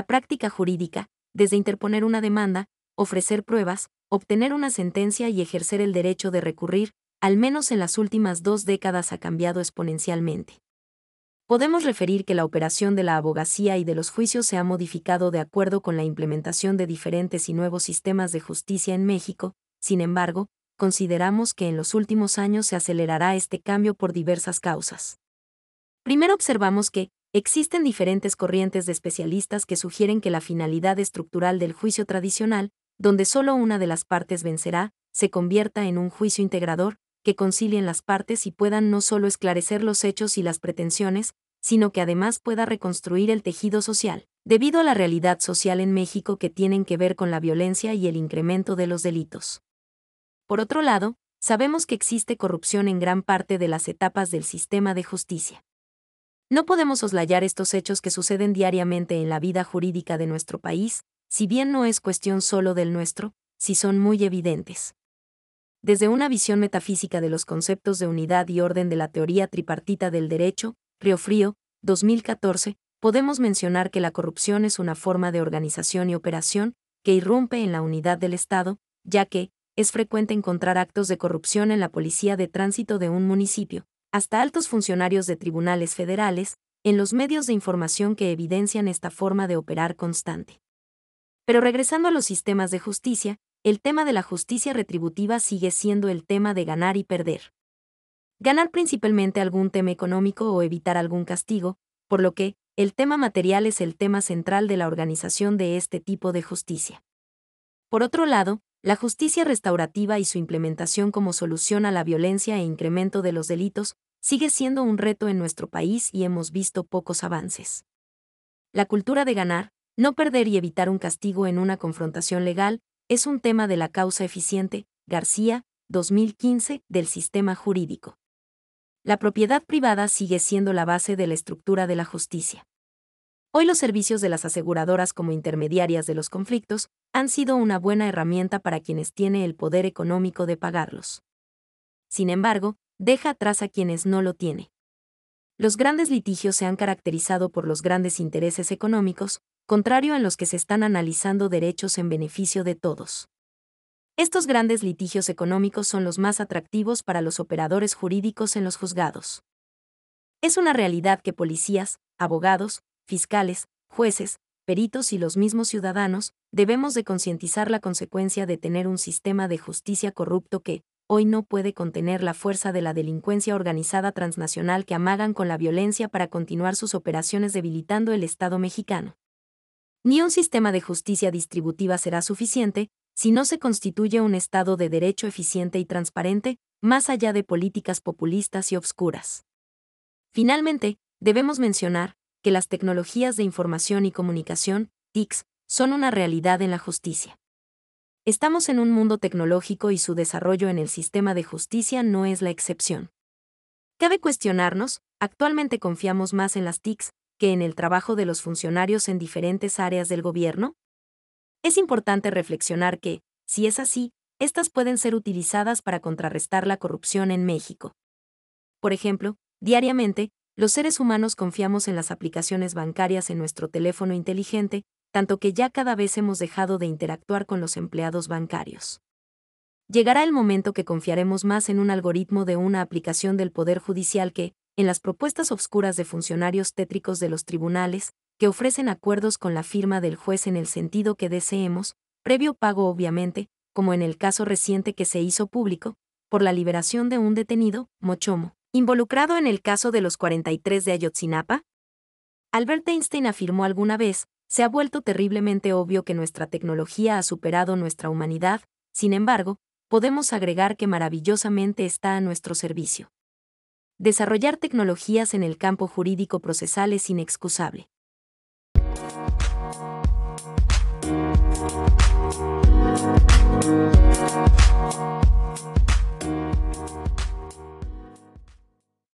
práctica jurídica, desde interponer una demanda, ofrecer pruebas, obtener una sentencia y ejercer el derecho de recurrir, al menos en las últimas dos décadas ha cambiado exponencialmente. Podemos referir que la operación de la abogacía y de los juicios se ha modificado de acuerdo con la implementación de diferentes y nuevos sistemas de justicia en México, sin embargo, consideramos que en los últimos años se acelerará este cambio por diversas causas. Primero observamos que, existen diferentes corrientes de especialistas que sugieren que la finalidad estructural del juicio tradicional, donde solo una de las partes vencerá, se convierta en un juicio integrador, que concilien las partes y puedan no solo esclarecer los hechos y las pretensiones, sino que además pueda reconstruir el tejido social, debido a la realidad social en México que tienen que ver con la violencia y el incremento de los delitos. Por otro lado, sabemos que existe corrupción en gran parte de las etapas del sistema de justicia. No podemos soslayar estos hechos que suceden diariamente en la vida jurídica de nuestro país, si bien no es cuestión solo del nuestro, si son muy evidentes. Desde una visión metafísica de los conceptos de unidad y orden de la teoría tripartita del derecho, Río Frío, 2014, podemos mencionar que la corrupción es una forma de organización y operación que irrumpe en la unidad del Estado, ya que, es frecuente encontrar actos de corrupción en la policía de tránsito de un municipio, hasta altos funcionarios de tribunales federales, en los medios de información que evidencian esta forma de operar constante. Pero regresando a los sistemas de justicia, el tema de la justicia retributiva sigue siendo el tema de ganar y perder. Ganar principalmente algún tema económico o evitar algún castigo, por lo que, el tema material es el tema central de la organización de este tipo de justicia. Por otro lado, la justicia restaurativa y su implementación como solución a la violencia e incremento de los delitos sigue siendo un reto en nuestro país y hemos visto pocos avances. La cultura de ganar, no perder y evitar un castigo en una confrontación legal es un tema de la causa eficiente, García, 2015, del sistema jurídico. La propiedad privada sigue siendo la base de la estructura de la justicia. Hoy los servicios de las aseguradoras como intermediarias de los conflictos han sido una buena herramienta para quienes tienen el poder económico de pagarlos. Sin embargo, deja atrás a quienes no lo tienen. Los grandes litigios se han caracterizado por los grandes intereses económicos, contrario a los que se están analizando derechos en beneficio de todos. Estos grandes litigios económicos son los más atractivos para los operadores jurídicos en los juzgados. Es una realidad que policías, abogados, fiscales, jueces, peritos y los mismos ciudadanos, debemos de concientizar la consecuencia de tener un sistema de justicia corrupto que, hoy no puede contener la fuerza de la delincuencia organizada transnacional que amagan con la violencia para continuar sus operaciones debilitando el Estado mexicano. Ni un sistema de justicia distributiva será suficiente, si no se constituye un Estado de derecho eficiente y transparente, más allá de políticas populistas y obscuras. Finalmente, debemos mencionar, que las tecnologías de información y comunicación, TICs, son una realidad en la justicia. Estamos en un mundo tecnológico y su desarrollo en el sistema de justicia no es la excepción. Cabe cuestionarnos, actualmente confiamos más en las TICs que en el trabajo de los funcionarios en diferentes áreas del gobierno? Es importante reflexionar que, si es así, estas pueden ser utilizadas para contrarrestar la corrupción en México. Por ejemplo, diariamente, los seres humanos confiamos en las aplicaciones bancarias en nuestro teléfono inteligente, tanto que ya cada vez hemos dejado de interactuar con los empleados bancarios. Llegará el momento que confiaremos más en un algoritmo de una aplicación del Poder Judicial que, en las propuestas obscuras de funcionarios tétricos de los tribunales, que ofrecen acuerdos con la firma del juez en el sentido que deseemos, previo pago obviamente, como en el caso reciente que se hizo público, por la liberación de un detenido, Mochomo involucrado en el caso de los 43 de Ayotzinapa? Albert Einstein afirmó alguna vez, se ha vuelto terriblemente obvio que nuestra tecnología ha superado nuestra humanidad, sin embargo, podemos agregar que maravillosamente está a nuestro servicio. Desarrollar tecnologías en el campo jurídico procesal es inexcusable.